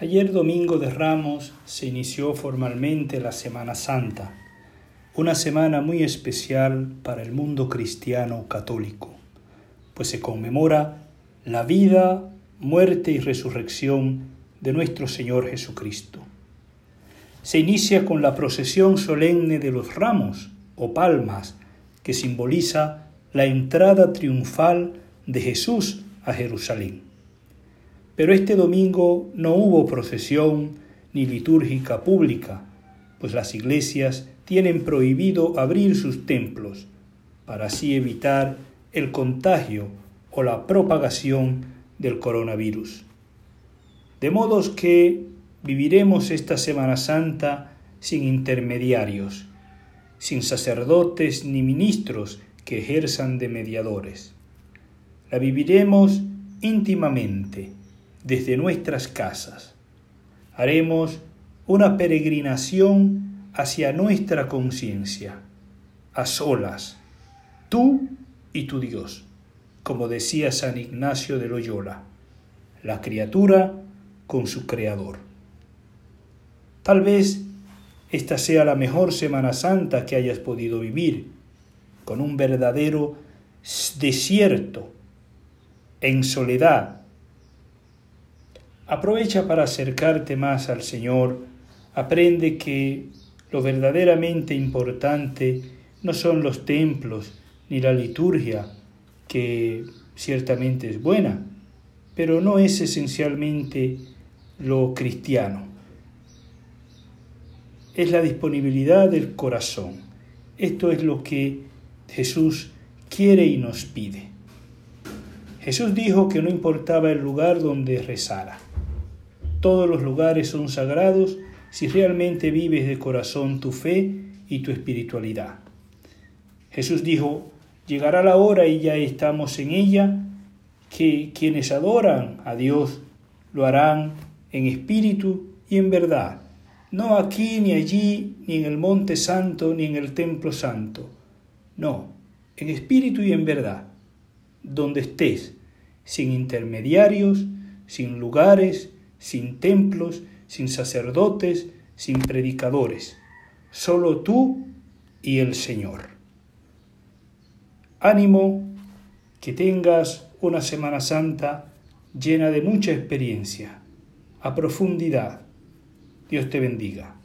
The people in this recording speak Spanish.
Ayer domingo de Ramos se inició formalmente la Semana Santa, una semana muy especial para el mundo cristiano católico, pues se conmemora la vida, muerte y resurrección de nuestro Señor Jesucristo. Se inicia con la procesión solemne de los ramos o palmas, que simboliza la entrada triunfal de Jesús a Jerusalén. Pero este domingo no hubo procesión ni litúrgica pública, pues las iglesias tienen prohibido abrir sus templos para así evitar el contagio o la propagación del coronavirus. De modos que viviremos esta Semana Santa sin intermediarios, sin sacerdotes ni ministros que ejerzan de mediadores. La viviremos íntimamente desde nuestras casas. Haremos una peregrinación hacia nuestra conciencia, a solas, tú y tu Dios, como decía San Ignacio de Loyola, la criatura con su Creador. Tal vez esta sea la mejor Semana Santa que hayas podido vivir, con un verdadero desierto, en soledad, Aprovecha para acercarte más al Señor. Aprende que lo verdaderamente importante no son los templos ni la liturgia, que ciertamente es buena, pero no es esencialmente lo cristiano. Es la disponibilidad del corazón. Esto es lo que Jesús quiere y nos pide. Jesús dijo que no importaba el lugar donde rezara todos los lugares son sagrados si realmente vives de corazón tu fe y tu espiritualidad. Jesús dijo, llegará la hora y ya estamos en ella, que quienes adoran a Dios lo harán en espíritu y en verdad, no aquí ni allí, ni en el monte santo, ni en el templo santo, no, en espíritu y en verdad, donde estés, sin intermediarios, sin lugares, sin templos, sin sacerdotes, sin predicadores, solo tú y el Señor. Ánimo, que tengas una Semana Santa llena de mucha experiencia, a profundidad. Dios te bendiga.